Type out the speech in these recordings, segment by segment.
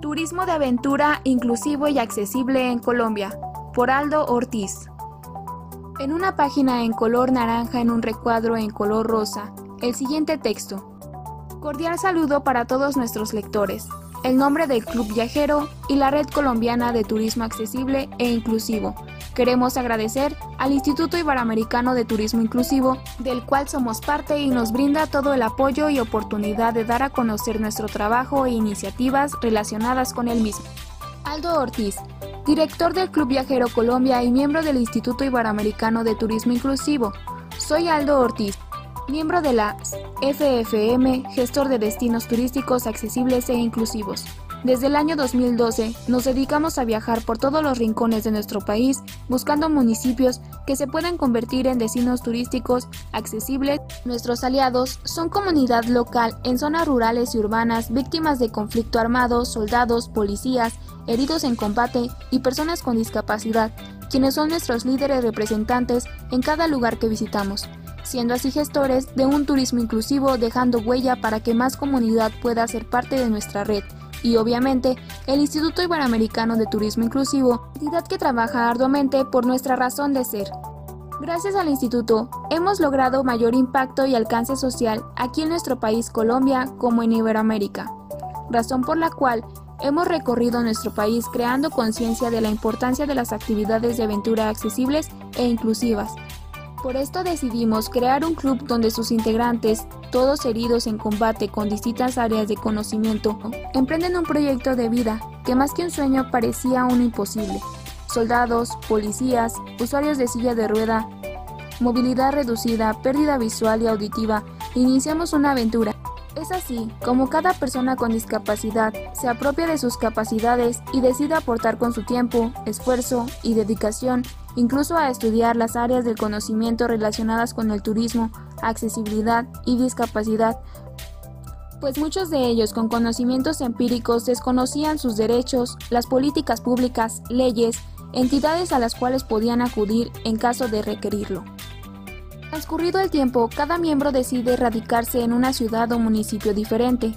Turismo de aventura inclusivo y accesible en Colombia, por Aldo Ortiz. En una página en color naranja en un recuadro en color rosa, el siguiente texto. Cordial saludo para todos nuestros lectores. El nombre del Club Viajero y la Red Colombiana de Turismo Accesible e Inclusivo Queremos agradecer al Instituto Iberoamericano de Turismo Inclusivo, del cual somos parte y nos brinda todo el apoyo y oportunidad de dar a conocer nuestro trabajo e iniciativas relacionadas con el mismo. Aldo Ortiz, director del Club Viajero Colombia y miembro del Instituto Iberoamericano de Turismo Inclusivo. Soy Aldo Ortiz, miembro de la FFM, gestor de destinos turísticos accesibles e inclusivos. Desde el año 2012 nos dedicamos a viajar por todos los rincones de nuestro país buscando municipios que se puedan convertir en destinos turísticos accesibles. Nuestros aliados son comunidad local en zonas rurales y urbanas víctimas de conflicto armado, soldados, policías, heridos en combate y personas con discapacidad, quienes son nuestros líderes representantes en cada lugar que visitamos siendo así gestores de un turismo inclusivo dejando huella para que más comunidad pueda ser parte de nuestra red y obviamente el Instituto Iberoamericano de Turismo Inclusivo, entidad que trabaja arduamente por nuestra razón de ser. Gracias al instituto, hemos logrado mayor impacto y alcance social aquí en nuestro país Colombia como en Iberoamérica, razón por la cual hemos recorrido nuestro país creando conciencia de la importancia de las actividades de aventura accesibles e inclusivas, por esto decidimos crear un club donde sus integrantes, todos heridos en combate con distintas áreas de conocimiento, emprenden un proyecto de vida que más que un sueño parecía un imposible. Soldados, policías, usuarios de silla de rueda, movilidad reducida, pérdida visual y auditiva, iniciamos una aventura. Es así como cada persona con discapacidad se apropia de sus capacidades y decide aportar con su tiempo, esfuerzo y dedicación incluso a estudiar las áreas del conocimiento relacionadas con el turismo, accesibilidad y discapacidad, pues muchos de ellos con conocimientos empíricos desconocían sus derechos, las políticas públicas, leyes, entidades a las cuales podían acudir en caso de requerirlo. Transcurrido el tiempo, cada miembro decide radicarse en una ciudad o municipio diferente.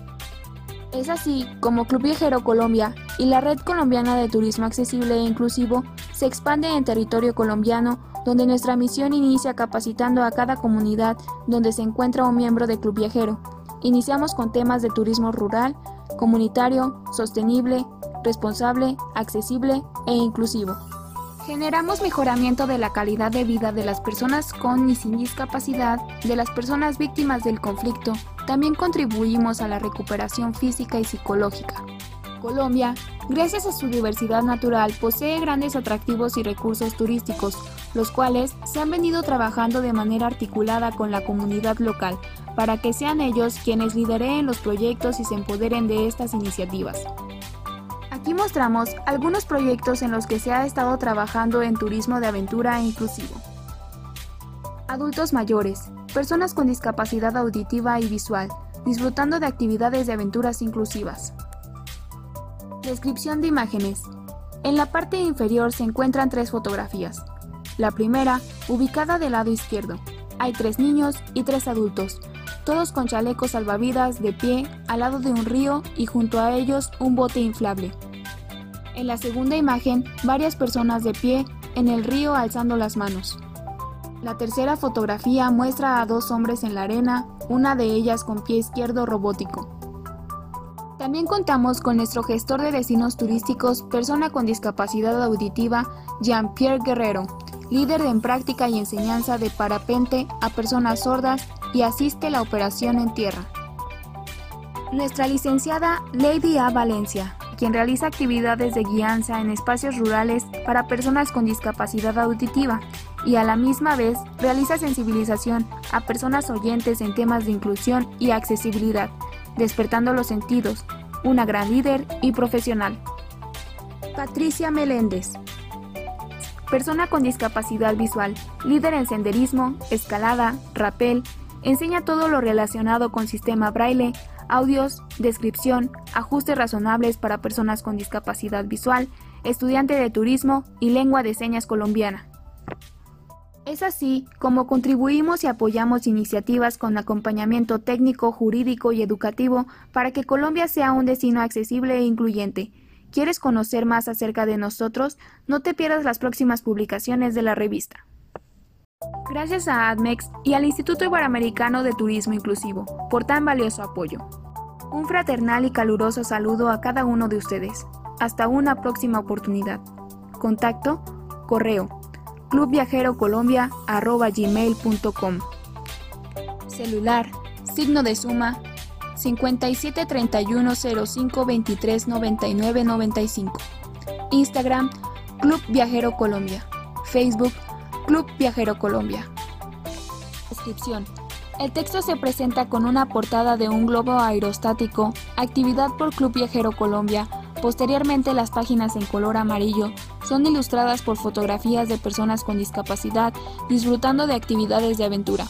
Es así como Club Viajero Colombia y la Red Colombiana de Turismo Accesible e Inclusivo se expande en territorio colombiano, donde nuestra misión inicia capacitando a cada comunidad donde se encuentra un miembro de Club Viajero. Iniciamos con temas de turismo rural, comunitario, sostenible, responsable, accesible e inclusivo. Generamos mejoramiento de la calidad de vida de las personas con y sin discapacidad, de las personas víctimas del conflicto. También contribuimos a la recuperación física y psicológica. Colombia, gracias a su diversidad natural, posee grandes atractivos y recursos turísticos, los cuales se han venido trabajando de manera articulada con la comunidad local, para que sean ellos quienes lideren los proyectos y se empoderen de estas iniciativas. Aquí mostramos algunos proyectos en los que se ha estado trabajando en turismo de aventura e inclusivo. Adultos mayores, personas con discapacidad auditiva y visual, disfrutando de actividades de aventuras inclusivas. Descripción de imágenes. En la parte inferior se encuentran tres fotografías. La primera, ubicada del lado izquierdo. Hay tres niños y tres adultos, todos con chalecos salvavidas de pie al lado de un río y junto a ellos un bote inflable. En la segunda imagen, varias personas de pie en el río alzando las manos. La tercera fotografía muestra a dos hombres en la arena, una de ellas con pie izquierdo robótico. También contamos con nuestro gestor de destinos turísticos, persona con discapacidad auditiva, Jean-Pierre Guerrero, líder en práctica y enseñanza de parapente a personas sordas y asiste la operación en tierra. Nuestra licenciada Lady A. Valencia, quien realiza actividades de guianza en espacios rurales para personas con discapacidad auditiva y a la misma vez realiza sensibilización a personas oyentes en temas de inclusión y accesibilidad despertando los sentidos, una gran líder y profesional. Patricia Meléndez. Persona con discapacidad visual, líder en senderismo, escalada, rapel, enseña todo lo relacionado con sistema braille, audios, descripción, ajustes razonables para personas con discapacidad visual, estudiante de turismo y lengua de señas colombiana. Es así como contribuimos y apoyamos iniciativas con acompañamiento técnico, jurídico y educativo para que Colombia sea un destino accesible e incluyente. ¿Quieres conocer más acerca de nosotros? No te pierdas las próximas publicaciones de la revista. Gracias a ADMEX y al Instituto Iberoamericano de Turismo Inclusivo por tan valioso apoyo. Un fraternal y caluroso saludo a cada uno de ustedes. Hasta una próxima oportunidad. Contacto, correo clubviajerocolombia.gmail.com Celular, signo de suma 573105239995 Instagram, Club Viajero Colombia. Facebook, Club Viajero Colombia. Descripción. El texto se presenta con una portada de un globo aerostático, actividad por Club Viajero Colombia, Posteriormente, las páginas en color amarillo son ilustradas por fotografías de personas con discapacidad disfrutando de actividades de aventura.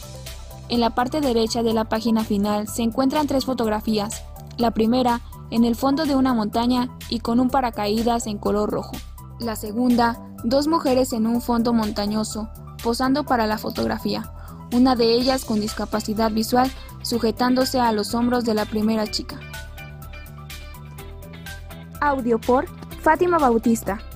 En la parte derecha de la página final se encuentran tres fotografías. La primera, en el fondo de una montaña y con un paracaídas en color rojo. La segunda, dos mujeres en un fondo montañoso, posando para la fotografía, una de ellas con discapacidad visual sujetándose a los hombros de la primera chica. Audio por Fátima Bautista.